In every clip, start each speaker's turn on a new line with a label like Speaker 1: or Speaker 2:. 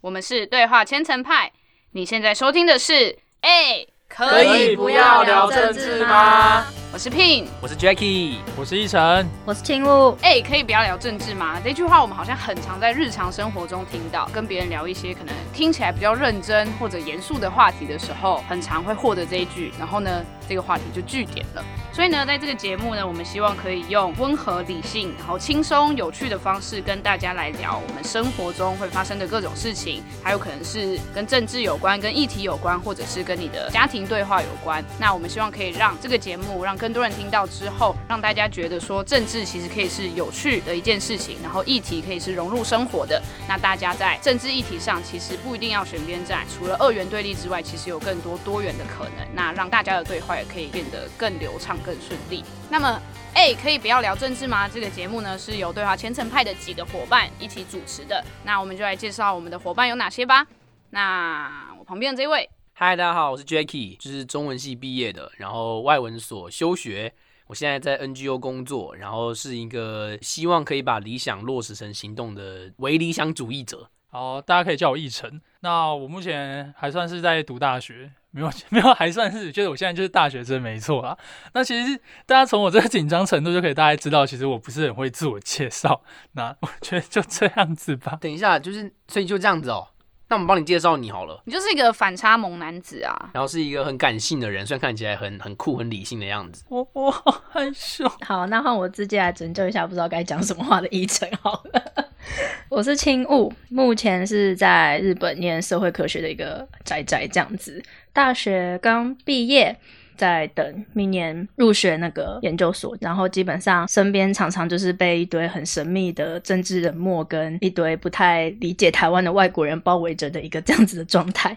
Speaker 1: 我们是对话千层派。你现在收听的是，哎，
Speaker 2: 可以不要聊政治吗？
Speaker 1: 我是 Pin，
Speaker 3: 我是 Jackie，
Speaker 2: 我是依晨，
Speaker 4: 我是青雾。
Speaker 1: 哎，可以不要聊政治吗？这句话我们好像很常在日常生活中听到，跟别人聊一些可能听起来比较认真或者严肃的话题的时候，很常会获得这一句，然后呢，这个话题就据点了。所以呢，在这个节目呢，我们希望可以用温和、理性、然后轻松、有趣的方式跟大家来聊我们生活中会发生的各种事情，还有可能是跟政治有关、跟议题有关，或者是跟你的家庭对话有关。那我们希望可以让这个节目让更多人听到之后，让大家觉得说政治其实可以是有趣的一件事情，然后议题可以是融入生活的。那大家在政治议题上其实不一定要选边站，除了二元对立之外，其实有更多多元的可能。那让大家的对话也可以变得更流畅。更顺利。那么，哎，可以不要聊政治吗？这个节目呢是由对话千层派的几个伙伴一起主持的。那我们就来介绍我们的伙伴有哪些吧。那我旁边的这位，
Speaker 3: 嗨，大家好，我是 Jackie，就是中文系毕业的，然后外文所休学，我现在在 NGO 工作，然后是一个希望可以把理想落实成行动的唯理想主义者。
Speaker 2: 好，大家可以叫我奕晨。那我目前还算是在读大学。没有 没有，还算是觉得我现在就是大学生没错啦。那其实大家从我这个紧张程度就可以大概知道，其实我不是很会自我介绍。那我觉得就这样子吧。
Speaker 3: 等一下，就是所以就这样子哦。那我们帮你介绍你好了。
Speaker 1: 你就是一个反差萌男子啊，
Speaker 3: 然后是一个很感性的人，虽然看起来很很酷、很理性的样子。
Speaker 2: 我我好害羞。
Speaker 4: 好，那换我直接来拯救一下不知道该讲什么话的依晨好了。我是青雾，目前是在日本念社会科学的一个宅宅这样子。大学刚毕业，在等明年入学那个研究所，然后基本上身边常常就是被一堆很神秘的政治人物跟一堆不太理解台湾的外国人包围着的一个这样子的状态。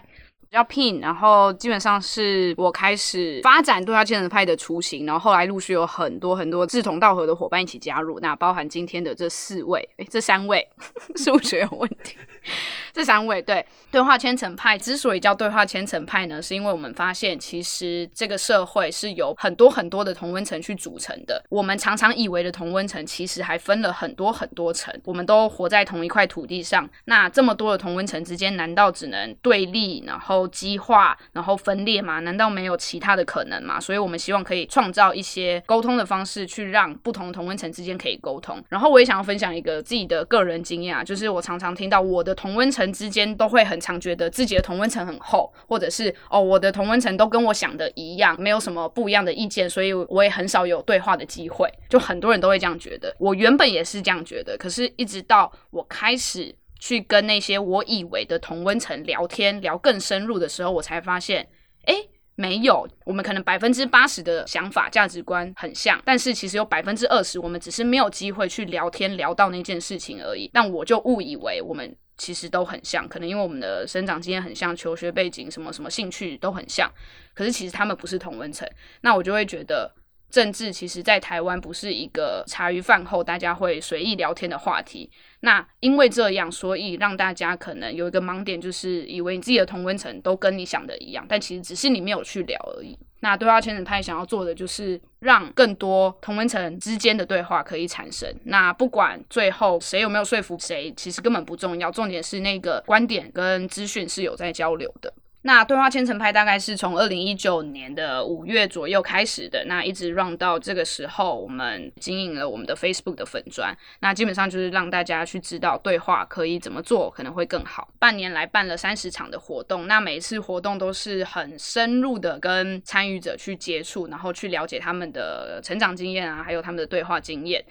Speaker 1: 叫聘然后基本上是我开始发展对话千人派的雏形，然后后来陆续有很多很多志同道合的伙伴一起加入，那包含今天的这四位，哎，这三位 数学有问题。这三位对对话千层派之所以叫对话千层派呢，是因为我们发现其实这个社会是由很多很多的同温层去组成的。我们常常以为的同温层，其实还分了很多很多层。我们都活在同一块土地上，那这么多的同温层之间，难道只能对立，然后激化，然后分裂吗？难道没有其他的可能吗？所以我们希望可以创造一些沟通的方式，去让不同同温层之间可以沟通。然后我也想要分享一个自己的个人经验啊，就是我常常听到我的。同温层之间都会很常觉得自己的同温层很厚，或者是哦，我的同温层都跟我想的一样，没有什么不一样的意见，所以我也很少有对话的机会。就很多人都会这样觉得，我原本也是这样觉得，可是一直到我开始去跟那些我以为的同温层聊天，聊更深入的时候，我才发现，哎。没有，我们可能百分之八十的想法、价值观很像，但是其实有百分之二十，我们只是没有机会去聊天聊到那件事情而已。但我就误以为我们其实都很像，可能因为我们的生长经验很像，求学背景什么什么兴趣都很像，可是其实他们不是同温层，那我就会觉得。政治其实，在台湾不是一个茶余饭后大家会随意聊天的话题。那因为这样，所以让大家可能有一个盲点，就是以为你自己的同温层都跟你想的一样，但其实只是你没有去聊而已。那对话圈子派想要做的，就是让更多同温层之间的对话可以产生。那不管最后谁有没有说服谁，其实根本不重要，重点是那个观点跟资讯是有在交流的。那对话千层派大概是从二零一九年的五月左右开始的，那一直 run 到这个时候，我们经营了我们的 Facebook 的粉砖，那基本上就是让大家去知道对话可以怎么做，可能会更好。半年来办了三十场的活动，那每一次活动都是很深入的跟参与者去接触，然后去了解他们的成长经验啊，还有他们的对话经验。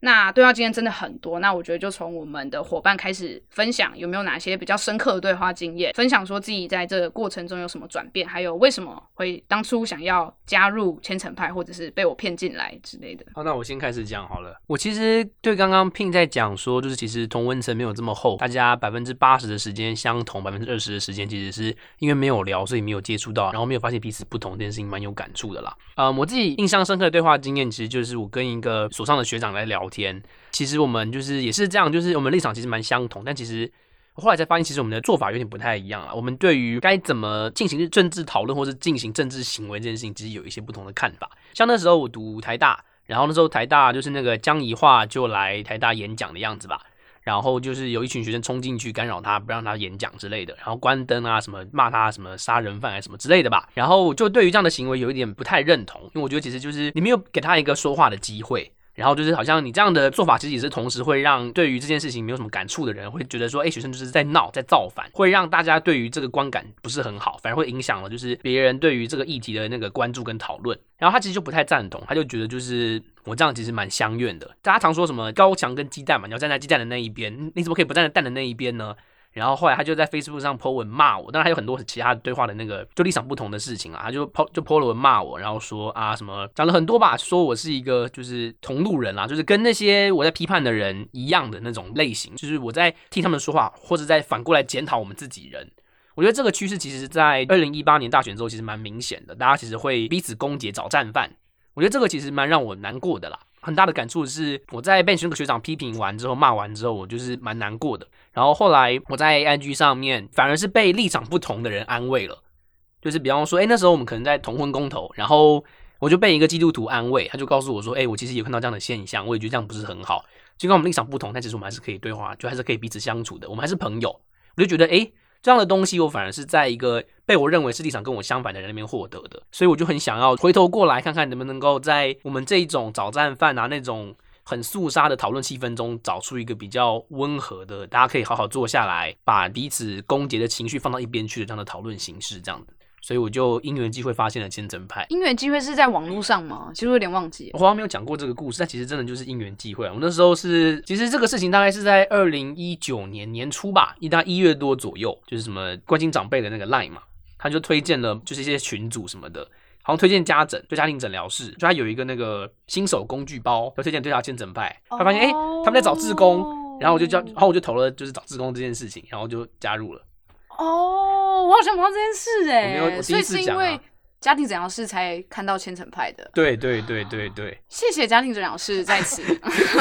Speaker 1: 那对话经验真的很多，那我觉得就从我们的伙伴开始分享，有没有哪些比较深刻的对话经验？分享说自己在这个过程中有什么转变，还有为什么会当初想要加入千层派，或者是被我骗进来之类的。
Speaker 3: 好，那我先开始讲好了。我其实对刚刚 Pin 在讲说，就是其实同温层没有这么厚，大家百分之八十的时间相同，百分之二十的时间其实是因为没有聊，所以没有接触到，然后没有发现彼此不同这件事情，蛮有感触的啦。嗯，我自己印象深刻的对话经验，其实就是我跟一个所上的学长来聊。天，其实我们就是也是这样，就是我们立场其实蛮相同，但其实我后来才发现，其实我们的做法有点不太一样啊。我们对于该怎么进行政治讨论，或是进行政治行为这件事情，其实有一些不同的看法。像那时候我读台大，然后那时候台大就是那个江宜桦就来台大演讲的样子吧。然后就是有一群学生冲进去干扰他，不让他演讲之类的，然后关灯啊，什么骂他什么杀人犯啊什么之类的吧。然后就对于这样的行为有一点不太认同，因为我觉得其实就是你没有给他一个说话的机会。然后就是好像你这样的做法，其实也是同时会让对于这件事情没有什么感触的人，会觉得说，哎，学生就是在闹，在造反，会让大家对于这个观感不是很好，反而会影响了就是别人对于这个议题的那个关注跟讨论。然后他其实就不太赞同，他就觉得就是我这样其实蛮相怨的。大家常说什么高墙跟鸡蛋嘛，你要站在鸡蛋的那一边，你怎么可以不站在蛋的那一边呢？然后后来他就在 Facebook 上 po 文骂我，当然还有很多其他对话的那个就立场不同的事情啊，他就 po 就 po 了文骂我，然后说啊什么讲了很多吧，说我是一个就是同路人啊，就是跟那些我在批判的人一样的那种类型，就是我在替他们说话，或者在反过来检讨我们自己人。我觉得这个趋势其实，在二零一八年大选之后其实蛮明显的，大家其实会彼此攻讦找战犯。我觉得这个其实蛮让我难过的啦。很大的感触是，我在被那个学长批评完之后骂完之后，我就是蛮难过的。然后后来我在 IG 上面，反而是被立场不同的人安慰了。就是比方说，哎，那时候我们可能在同婚公投，然后我就被一个基督徒安慰，他就告诉我说，哎，我其实有看到这样的现象，我也觉得这样不是很好。尽管我们立场不同，但其实我们还是可以对话，就还是可以彼此相处的，我们还是朋友。我就觉得，哎，这样的东西我反而是在一个被我认为是立场跟我相反的人那边获得的，所以我就很想要回头过来看看能不能够在我们这种早战犯啊那种。很肃杀的讨论气氛中，找出一个比较温和的，大家可以好好坐下来，把彼此攻讦的情绪放到一边去的这样的讨论形式，这样子。所以我就因缘机会发现了千层派。
Speaker 1: 因缘机会是在网络上吗？其实有点忘记，
Speaker 3: 我好像没有讲过这个故事，但其实真的就是因缘机会。我那时候是，其实这个事情大概是在二零一九年年初吧，一大一月多左右，就是什么关心长辈的那个 line 嘛，他就推荐了，就是一些群组什么的。好像推荐家诊，就家庭诊疗室，就他有一个那个新手工具包，要推荐对他千整派。他发现哎，他们在找志工，然后我就叫，然后我就投了，就是找志工这件事情，然后就加入了。
Speaker 1: 哦，我好像不知道这件事哎，
Speaker 3: 没有，
Speaker 1: 所以是因为家庭诊疗室才看到千层派的。
Speaker 3: 对对对对对，
Speaker 1: 谢谢家庭诊疗室在此。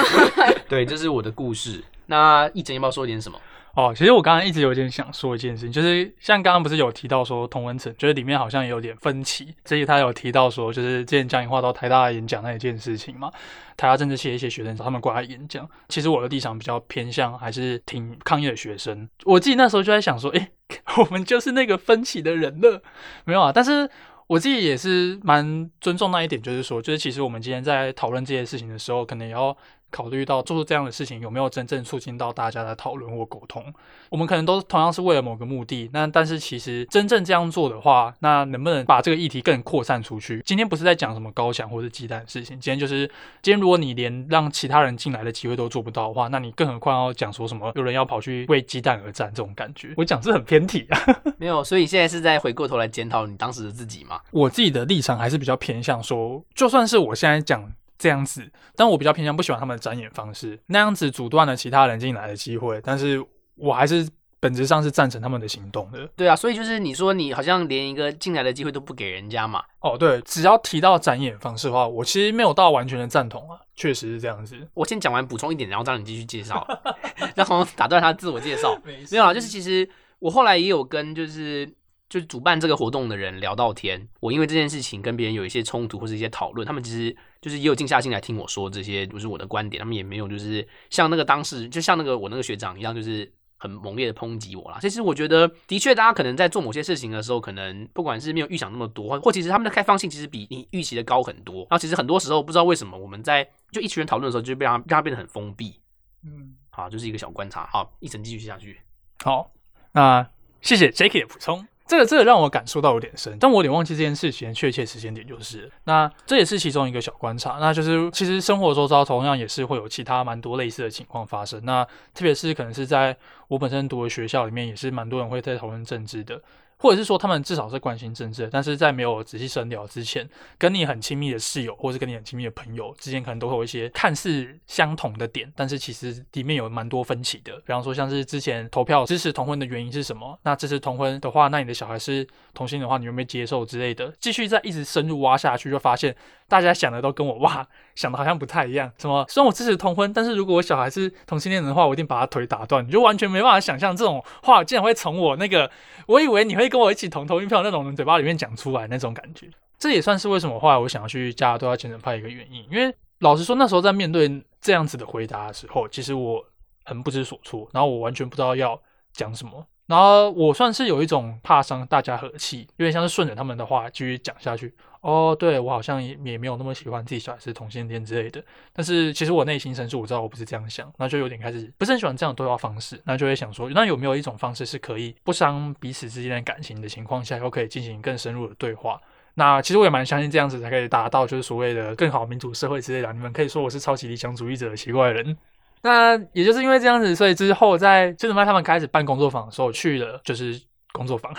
Speaker 3: 对，这是我的故事。那一整要不要说点什么？
Speaker 2: 哦，其实我刚刚一直有点想说一件事情，就是像刚刚不是有提到说同文层，觉得里面好像也有点分歧。这里他有提到说，就是之前江颖化到台大演讲那一件事情嘛，台大政治系的一些学生他们过来演讲。其实我的立场比较偏向还是挺抗议的学生。我自己那时候就在想说，哎，我们就是那个分歧的人了，没有啊？但是我自己也是蛮尊重那一点，就是说，就是其实我们今天在讨论这些事情的时候，可能也要。考虑到做出这样的事情有没有真正促进到大家的讨论或沟通，我们可能都同样是为了某个目的。那但是其实真正这样做的话，那能不能把这个议题更扩散出去？今天不是在讲什么高墙或者鸡蛋的事情，今天就是今天如果你连让其他人进来的机会都做不到的话，那你更何况要讲说什么有人要跑去为鸡蛋而战这种感觉？我讲是很偏题啊。
Speaker 3: 没有，所以现在是在回过头来检讨你当时的自己嘛？
Speaker 2: 我自己的立场还是比较偏向说，就算是我现在讲。这样子，但我比较偏向不喜欢他们的展演方式，那样子阻断了其他人进来的机会。但是我还是本质上是赞成他们的行动的。
Speaker 3: 对啊，所以就是你说你好像连一个进来的机会都不给人家嘛？
Speaker 2: 哦，对，只要提到展演方式的话，我其实没有到完全的赞同啊，确实是这样子。
Speaker 3: 我先讲完补充一点，然后让你继续介绍，然后打断他自我介绍。没有啊，就是其实我后来也有跟就是。就是主办这个活动的人聊到天，我因为这件事情跟别人有一些冲突或者一些讨论，他们其实就是也有静下心来听我说这些，就是我的观点，他们也没有就是像那个当时就像那个我那个学长一样，就是很猛烈的抨击我啦。其实我觉得，的确大家可能在做某些事情的时候，可能不管是没有预想那么多，或其实他们的开放性其实比你预期的高很多。然后其实很多时候不知道为什么我们在就一群人讨论的时候，就被让让他变得很封闭。嗯，好，就是一个小观察。好，一层继续下去。
Speaker 2: 好，那谢谢 Jacky 的补充。这个这个让我感受到有点深，但我有点忘记这件事情确切时间点就是。那这也是其中一个小观察，那就是其实生活周遭同样也是会有其他蛮多类似的情况发生。那特别是可能是在我本身读的学校里面，也是蛮多人会在讨论政治的。或者是说他们至少是关心政治，但是在没有仔细深聊之前，跟你很亲密的室友，或者是跟你很亲密的朋友之间，可能都会有一些看似相同的点，但是其实里面有蛮多分歧的。比方说，像是之前投票支持同婚的原因是什么？那支持同婚的话，那你的小孩是同性的话，你有没有接受之类的？继续再一直深入挖下去，就发现。大家想的都跟我哇 想的好像不太一样。什么？虽然我支持同婚，但是如果我小孩是同性恋的话，我一定把他腿打断。你就完全没办法想象这种话竟然会从我那个我以为你会跟我一起同投一票那种人嘴巴里面讲出来那种感觉。这也算是为什么后来我想要去加拿大虔诚派一个原因。因为老实说，那时候在面对这样子的回答的时候，其实我很不知所措，然后我完全不知道要讲什么。然后我算是有一种怕伤大家和气，有点像是顺着他们的话继续讲下去。哦，对我好像也也没有那么喜欢自己小孩是同性恋之类的，但是其实我内心深处我知道我不是这样想，那就有点开始不是很喜欢这样的对话方式，那就会想说，那有没有一种方式是可以不伤彼此之间的感情的情况下，又可以进行更深入的对话？那其实我也蛮相信这样子才可以达到就是所谓的更好民主社会之类的。你们可以说我是超级理想主义者奇怪人。那也就是因为这样子，所以之后在千层派他们开始办工作坊的时候，去了就是工作坊，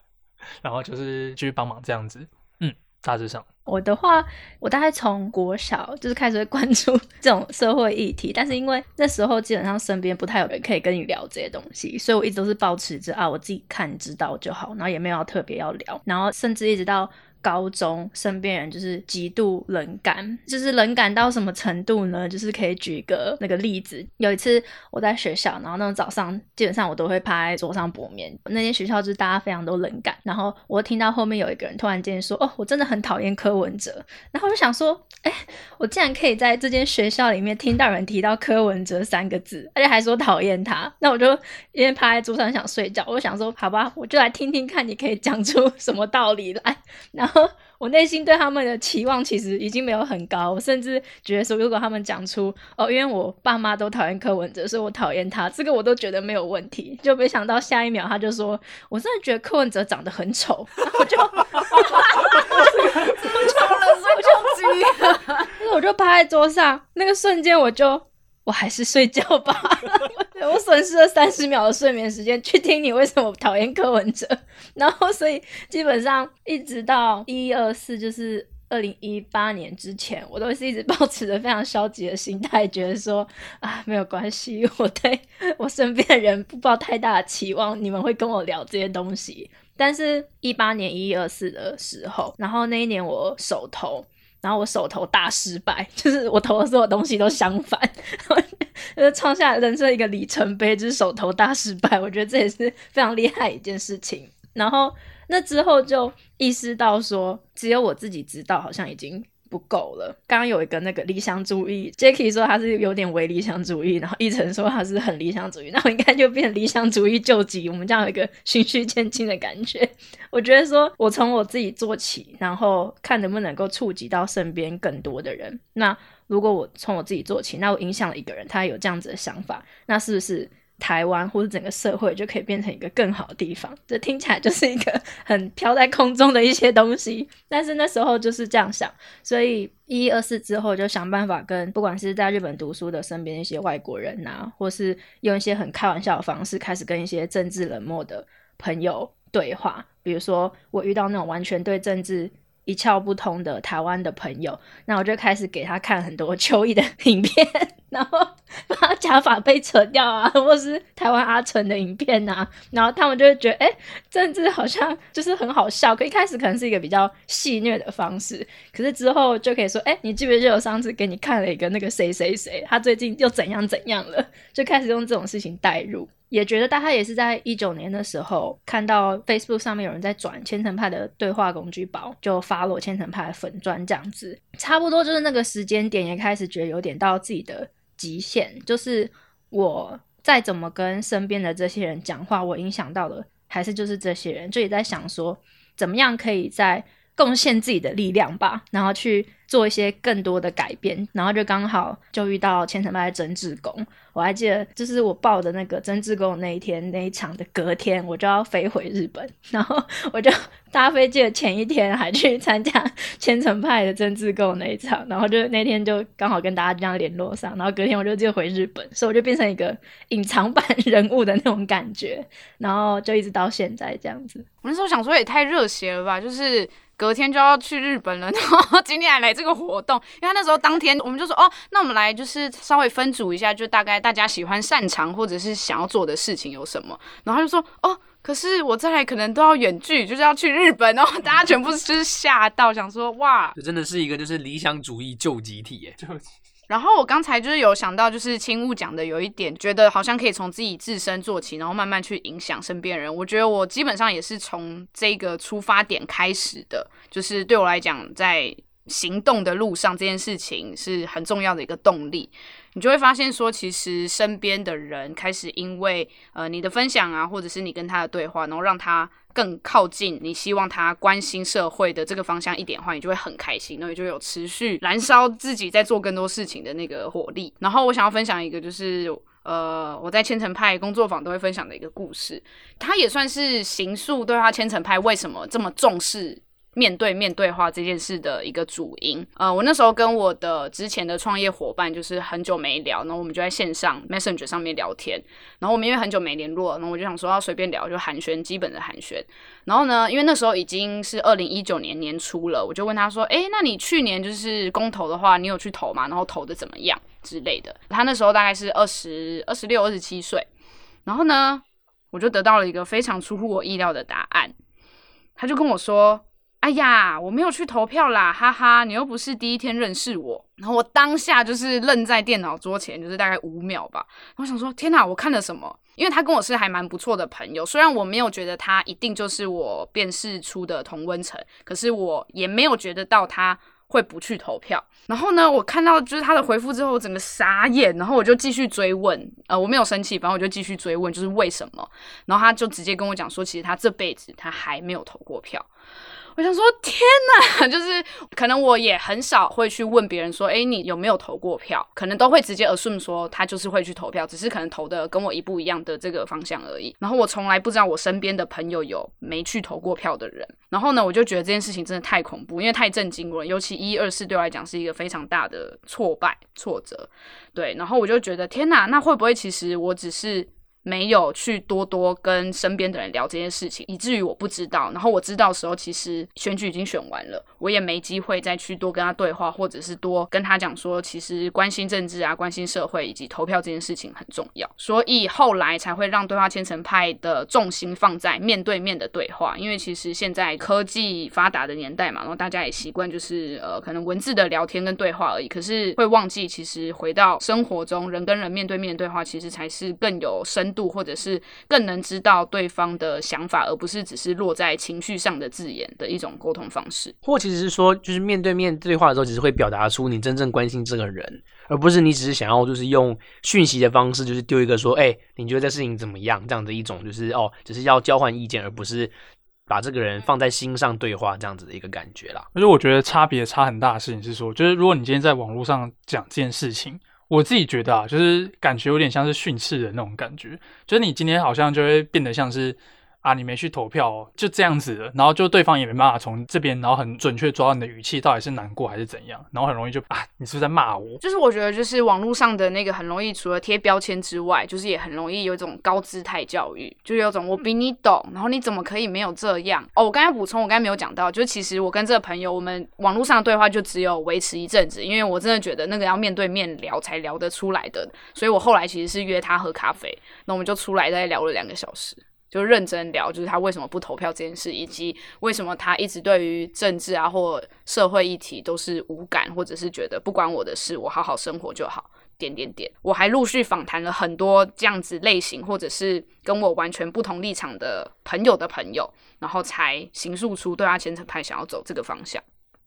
Speaker 2: 然后就是继续帮忙这样子。嗯，大致上
Speaker 4: 我的话，我大概从国小就是开始会关注 这种社会议题，但是因为那时候基本上身边不太有人可以跟你聊这些东西，所以我一直都是保持着啊，我自己看知道就好，然后也没有特别要聊，然后甚至一直到。高中身边人就是极度冷感，就是冷感到什么程度呢？就是可以举一个那个例子。有一次我在学校，然后那种早上基本上我都会趴在桌上补眠。那间学校就是大家非常都冷感，然后我听到后面有一个人突然间说：“哦，我真的很讨厌柯文哲。”然后我就想说：“哎，我竟然可以在这间学校里面听到人提到柯文哲三个字，而且还说讨厌他。”那我就因为趴在桌上想睡觉，我想说：“好吧，我就来听听看，你可以讲出什么道理来。”然后 我内心对他们的期望其实已经没有很高，我甚至觉得说，如果他们讲出哦，因为我爸妈都讨厌柯文哲，所以我讨厌他，这个我都觉得没有问题。就没想到下一秒他就说，我真的觉得柯文哲长得很丑，我就，我就，我就趴在桌上，那个瞬间我就。我还是睡觉吧。我损失了三十秒的睡眠时间去听你为什么讨厌柯文哲，然后所以基本上一直到一二四，就是二零一八年之前，我都是一直保持着非常消极的心态，觉得说啊没有关系，我对我身边的人不抱太大的期望，你们会跟我聊这些东西。但是，一八年一二四的时候，然后那一年我手头。然后我手头大失败，就是我投的所有东西都相反，就是，创下人生一个里程碑，就是手头大失败。我觉得这也是非常厉害一件事情。然后那之后就意识到说，只有我自己知道，好像已经。不够了。刚刚有一个那个理想主义，Jacky 说他是有点伪理想主义，然后一晨说他是很理想主义，那我应该就变理想主义救急，我们这样有一个循序渐进的感觉。我觉得说我从我自己做起，然后看能不能够触及到身边更多的人。那如果我从我自己做起，那我影响了一个人，他有这样子的想法，那是不是？台湾或者整个社会就可以变成一个更好的地方，这听起来就是一个很飘在空中的一些东西。但是那时候就是这样想，所以一一二四之后就想办法跟不管是在日本读书的身边一些外国人呐，或是用一些很开玩笑的方式开始跟一些政治冷漠的朋友对话。比如说我遇到那种完全对政治一窍不通的台湾的朋友，那我就开始给他看很多秋意的影片。然后假发被扯掉啊，或是台湾阿成的影片啊，然后他们就会觉得，哎，政治好像就是很好笑。可一开始可能是一个比较戏谑的方式，可是之后就可以说，哎，你记不记得我上次给你看了一个那个谁谁谁，他最近又怎样怎样了？就开始用这种事情带入，也觉得大概也是在一九年的时候看到 Facebook 上面有人在转千层派的对话工具包，就发落千层派的粉砖这样子，差不多就是那个时间点，也开始觉得有点到自己的。极限就是我再怎么跟身边的这些人讲话，我影响到的还是就是这些人，就也在想说，怎么样可以在贡献自己的力量吧，然后去。做一些更多的改变，然后就刚好就遇到千层派的真志工。我还记得，就是我报的那个真志工那一天那一场的隔天，我就要飞回日本，然后我就搭飞机的前一天还去参加千层派的真志工那一场，然后就那天就刚好跟大家这样联络上，然后隔天我就就回日本，所以我就变成一个隐藏版 人物的那种感觉，然后就一直到现在这样子。
Speaker 1: 我那时候想说也太热血了吧，就是。隔天就要去日本了，然后今天还来这个活动，因为那时候当天我们就说哦，那我们来就是稍微分组一下，就大概大家喜欢擅长或者是想要做的事情有什么，然后他就说哦，可是我再来可能都要远距，就是要去日本，然 后大家全部就是吓到，想说哇，
Speaker 3: 这真的是一个就是理想主义救集体耶。
Speaker 1: 然后我刚才就是有想到，就是青雾讲的有一点，觉得好像可以从自己自身做起，然后慢慢去影响身边人。我觉得我基本上也是从这个出发点开始的，就是对我来讲，在行动的路上，这件事情是很重要的一个动力。你就会发现说，其实身边的人开始因为呃你的分享啊，或者是你跟他的对话，然后让他更靠近你希望他关心社会的这个方向一点的话，你就会很开心，那你就有持续燃烧自己在做更多事情的那个火力。然后我想要分享一个，就是呃我在千层派工作坊都会分享的一个故事，它也算是行塑对话千层派为什么这么重视。面对面对话这件事的一个主因，呃，我那时候跟我的之前的创业伙伴就是很久没聊，然后我们就在线上 Messenger 上面聊天，然后我们因为很久没联络，然后我就想说要随便聊，就寒暄基本的寒暄，然后呢，因为那时候已经是二零一九年年初了，我就问他说，诶，那你去年就是公投的话，你有去投吗？然后投的怎么样之类的？他那时候大概是二十二十六、二十七岁，然后呢，我就得到了一个非常出乎我意料的答案，他就跟我说。哎呀，我没有去投票啦，哈哈！你又不是第一天认识我，然后我当下就是愣在电脑桌前，就是大概五秒吧。我想说，天哪，我看了什么？因为他跟我是还蛮不错的朋友，虽然我没有觉得他一定就是我辨识出的同温层，可是我也没有觉得到他会不去投票。然后呢，我看到就是他的回复之后，我整个傻眼，然后我就继续追问，呃，我没有生气，反正我就继续追问，就是为什么？然后他就直接跟我讲说，其实他这辈子他还没有投过票。我想说，天哪！就是可能我也很少会去问别人说，哎，你有没有投过票？可能都会直接 assume 说他就是会去投票，只是可能投的跟我一不一样的这个方向而已。然后我从来不知道我身边的朋友有没去投过票的人。然后呢，我就觉得这件事情真的太恐怖，因为太震惊了。尤其一二四对我来讲是一个非常大的挫败挫折。对，然后我就觉得，天哪，那会不会其实我只是？没有去多多跟身边的人聊这件事情，以至于我不知道。然后我知道的时候，其实选举已经选完了，我也没机会再去多跟他对话，或者是多跟他讲说，其实关心政治啊、关心社会以及投票这件事情很重要。所以后来才会让对话千层派的重心放在面对面的对话，因为其实现在科技发达的年代嘛，然后大家也习惯就是呃，可能文字的聊天跟对话而已，可是会忘记其实回到生活中，人跟人面对面对话，其实才是更有深。度或者是更能知道对方的想法，而不是只是落在情绪上的字眼的一种沟通方式。
Speaker 3: 或其实是说，就是面对面对话的时候，只是会表达出你真正关心这个人，而不是你只是想要就是用讯息的方式，就是丢一个说，哎，你觉得这事情怎么样？这样的一种就是哦，只是要交换意见，而不是把这个人放在心上对话这样子的一个感觉啦。
Speaker 2: 而且我觉得差别差很大的事情是说，就是如果你今天在网络上讲这件事情。我自己觉得啊，就是感觉有点像是训斥的那种感觉，就是你今天好像就会变得像是。啊，你没去投票，哦就这样子的，然后就对方也没办法从这边，然后很准确抓到你的语气到底是难过还是怎样，然后很容易就啊，你是不是在骂我？
Speaker 1: 就是我觉得，就是网络上的那个很容易，除了贴标签之外，就是也很容易有一种高姿态教育，就有种我比你懂，然后你怎么可以没有这样？哦，我刚才补充，我刚才没有讲到，就是其实我跟这个朋友，我们网络上的对话就只有维持一阵子，因为我真的觉得那个要面对面聊才聊得出来的，所以我后来其实是约他喝咖啡，那我们就出来再聊了两个小时。就认真聊，就是他为什么不投票这件事，以及为什么他一直对于政治啊或社会议题都是无感，或者是觉得不关我的事，我好好生活就好。点点点，我还陆续访谈了很多这样子类型，或者是跟我完全不同立场的朋友的朋友，然后才形塑出对他千层派想要走这个方向。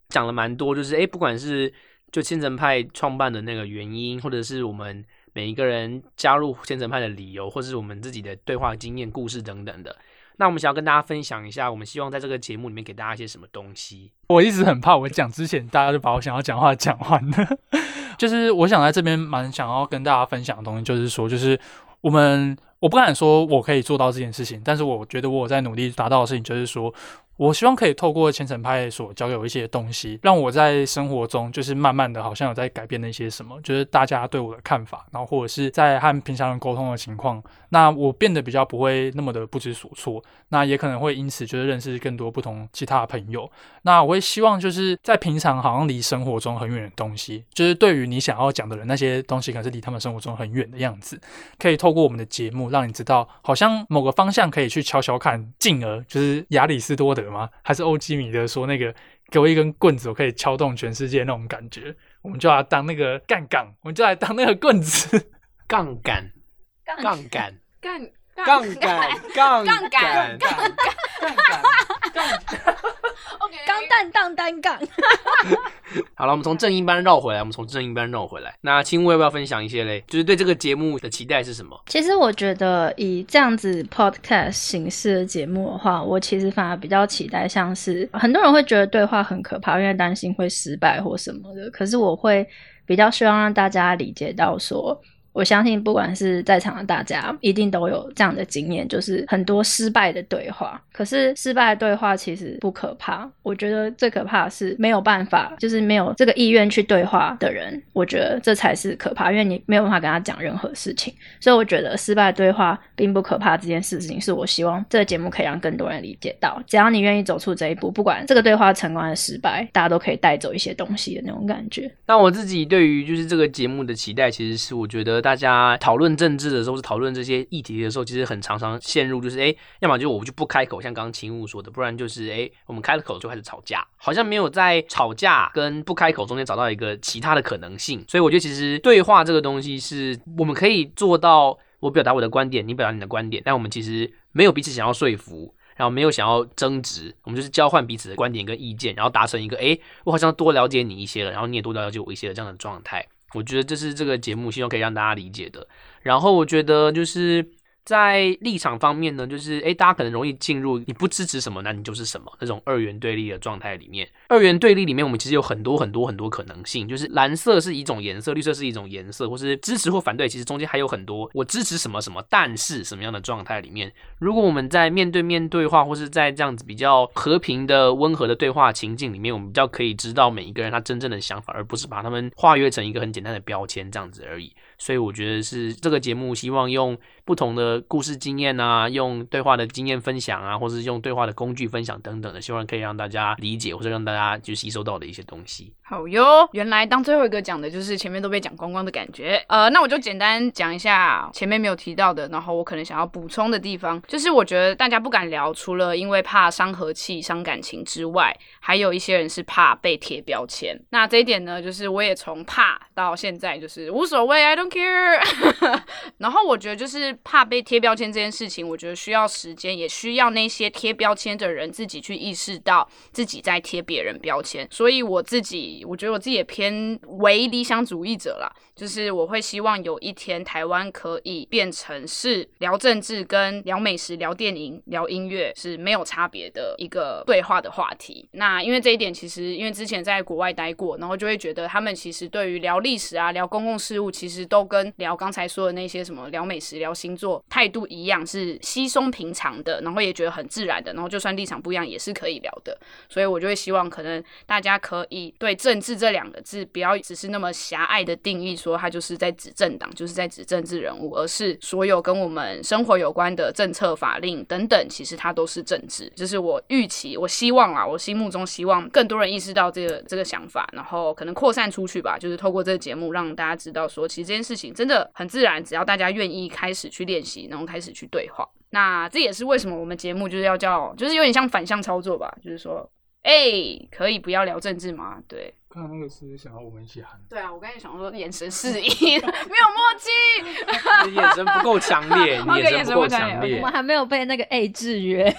Speaker 3: 讲了蛮多，就是诶，不管是就千层派创办的那个原因，或者是我们。每一个人加入虔诚派的理由，或是我们自己的对话经验、故事等等的，那我们想要跟大家分享一下，我们希望在这个节目里面给大家一些什么东西。
Speaker 2: 我一直很怕我讲之前，大家就把我想要讲话讲完了。就是我想在这边蛮想要跟大家分享的东西，就是说，就是我们我不敢说我可以做到这件事情，但是我觉得我在努力达到的事情，就是说。我希望可以透过虔诚派所教有一些东西，让我在生活中就是慢慢的，好像有在改变那些什么，就是大家对我的看法，然后或者是在和平常人沟通的情况，那我变得比较不会那么的不知所措，那也可能会因此就是认识更多不同其他的朋友。那我会希望就是在平常好像离生活中很远的东西，就是对于你想要讲的人那些东西，可能是离他们生活中很远的样子，可以透过我们的节目让你知道，好像某个方向可以去悄悄看，进而就是亚里士多德。吗？还是欧基米德说那个给我一根棍子，我可以敲动全世界那种感觉？我们就要当那个杠杆，我们就来当那个棍子，
Speaker 3: 杠杆，杠杆，
Speaker 1: 杠
Speaker 3: 杠杆，杠杆，杠杆，
Speaker 1: 杠杆，
Speaker 4: 钢蛋当单杠。
Speaker 3: 好了，我们从正音班绕回来，我们从正音班绕回来。那青乌要不要分享一些嘞？就是对这个节目的期待是什么？
Speaker 4: 其实我觉得以这样子 podcast 形式的节目的话，我其实反而比较期待，像是很多人会觉得对话很可怕，因为担心会失败或什么的。可是我会比较希望让大家理解到说。我相信，不管是在场的大家，一定都有这样的经验，就是很多失败的对话。可是失败的对话其实不可怕，我觉得最可怕的是没有办法，就是没有这个意愿去对话的人。我觉得这才是可怕，因为你没有办法跟他讲任何事情。所以我觉得失败对话并不可怕，这件事情是我希望这个节目可以让更多人理解到。只要你愿意走出这一步，不管这个对话成功还是失败，大家都可以带走一些东西的那种感觉。
Speaker 3: 那我自己对于就是这个节目的期待，其实是我觉得。大家讨论政治的时候，是讨论这些议题的时候，其实很常常陷入就是，哎，要么就我就不开口，像刚刚秦武说的，不然就是，哎，我们开了口就开始吵架，好像没有在吵架跟不开口中间找到一个其他的可能性。所以我觉得其实对话这个东西是我们可以做到，我表达我的观点，你表达你的观点，但我们其实没有彼此想要说服，然后没有想要争执，我们就是交换彼此的观点跟意见，然后达成一个，哎，我好像多了解你一些了，然后你也多了解我一些的这样的状态。我觉得这是这个节目希望可以让大家理解的。然后我觉得就是。在立场方面呢，就是诶，大家可能容易进入你不支持什么，那你就是什么那种二元对立的状态里面。二元对立里面，我们其实有很多很多很多可能性，就是蓝色是一种颜色，绿色是一种颜色，或是支持或反对，其实中间还有很多我支持什么什么，但是什么样的状态里面，如果我们在面对面对话，或是在这样子比较和平的温和的对话情境里面，我们比较可以知道每一个人他真正的想法，而不是把他们化约成一个很简单的标签这样子而已。所以我觉得是这个节目希望用不同的故事经验啊，用对话的经验分享啊，或是用对话的工具分享等等的，希望可以让大家理解或者让大家他就吸收到的一些东西。
Speaker 1: 好哟，原来当最后一个讲的就是前面都被讲光光的感觉。呃，那我就简单讲一下前面没有提到的，然后我可能想要补充的地方，就是我觉得大家不敢聊，除了因为怕伤和气、伤感情之外，还有一些人是怕被贴标签。那这一点呢，就是我也从怕到现在就是无所谓，I don't care。然后我觉得就是怕被贴标签这件事情，我觉得需要时间，也需要那些贴标签的人自己去意识到自己在贴别人标签。所以我自己，我觉得我自己也偏唯理想主义者啦，就是我会希望有一天台湾可以变成是聊政治、跟聊美食、聊电影、聊音乐是没有差别的一个对话的话题。那因为这一点，其实因为之前在国外待过，然后就会觉得他们其实对于聊历史啊、聊公共事务，其实都跟聊刚才说的那些什么聊美食、聊星座态度一样，是稀松平常的，然后也觉得很自然的，然后就算立场不一样也是可以聊的。所以我就会希望，可能大家可以对政治这两个字不要只是那么狭隘的定义，说他就是在指政党，就是在指政治人物，而是所有跟我们生活有关的政策、法令等等，其实它都是政治。就是我预期、我希望啊，我心目中希望更多人意识到这个这个想法，然后可能扩散出去吧。就是透过这个节目，让大家知道说，其实这件。事情真的很自然，只要大家愿意开始去练习，然后开始去对话，那这也是为什么我们节目就是要叫，就是有点像反向操作吧，就是说，哎，可以不要聊政治吗？对，
Speaker 2: 刚刚那个是想要我们一起喊。
Speaker 1: 对啊，我刚才想说眼神示意，没有默
Speaker 3: 契，你眼神不够强烈，你眼神不够强烈，
Speaker 4: 我们还没有被那个 A 制约。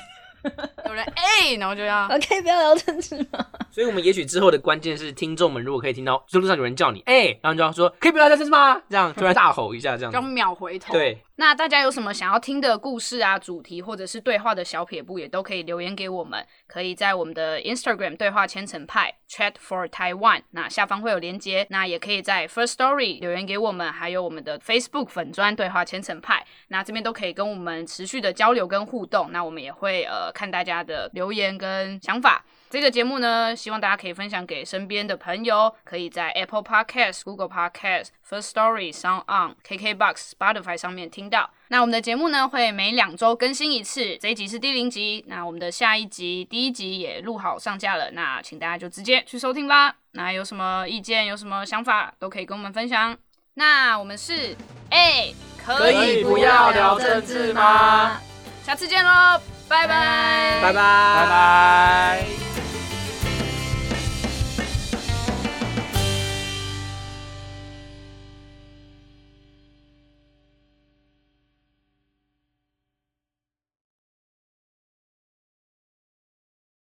Speaker 1: 有人哎，然后就要
Speaker 4: OK，不要聊政治吗？
Speaker 3: 所以，我们也许之后的关键是，听众们如果可以听到，就路上有人叫你哎，然后你就要说，可以不要聊政治吗？这样突然大吼一下，这样
Speaker 1: 就秒回头。
Speaker 3: 对，
Speaker 1: 那大家有什么想要听的故事啊、主题或者是对话的小撇步，也都可以留言给我们。可以在我们的 Instagram 对话千层派 Chat for Taiwan，那下方会有连接。那也可以在 First Story 留言给我们，还有我们的 Facebook 粉砖对话千层派，那这边都可以跟我们持续的交流跟互动。那我们也会呃看大家的。留言跟想法，这个节目呢，希望大家可以分享给身边的朋友，可以在 Apple Podcast、Google Podcast、First Story、Sound On、KKBox、Spotify 上面听到。那我们的节目呢，会每两周更新一次，这一集是第零集。那我们的下一集第一集也录好上架了，那请大家就直接去收听吧。那有什么意见、有什么想法，都可以跟我们分享。那我们是哎，
Speaker 3: 可以不要聊政治吗？
Speaker 1: 下次见喽。拜拜，
Speaker 3: 拜拜，拜拜。